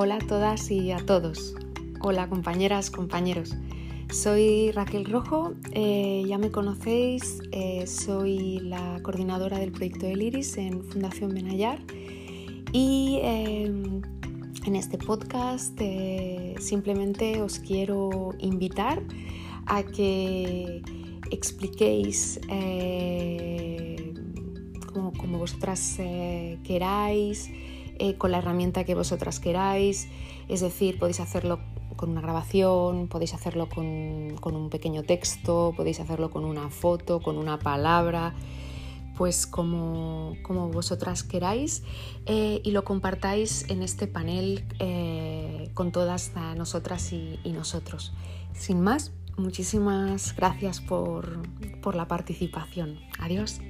Hola a todas y a todos. Hola compañeras, compañeros. Soy Raquel Rojo, eh, ya me conocéis, eh, soy la coordinadora del proyecto El Iris en Fundación Benayar y em, en este podcast eh, simplemente os quiero invitar a que expliquéis como, como, vosotras queráis, con la herramienta que vosotras queráis, es decir, podéis hacerlo con una grabación, podéis hacerlo con, un pequeño texto, podéis hacerlo con una foto, con una palabra, pues como, vosotras queráis eh, y lo compartáis en este panel eh, con todas nosotras y, nosotros. Sin más, muchísimas gracias por la participación. Adiós.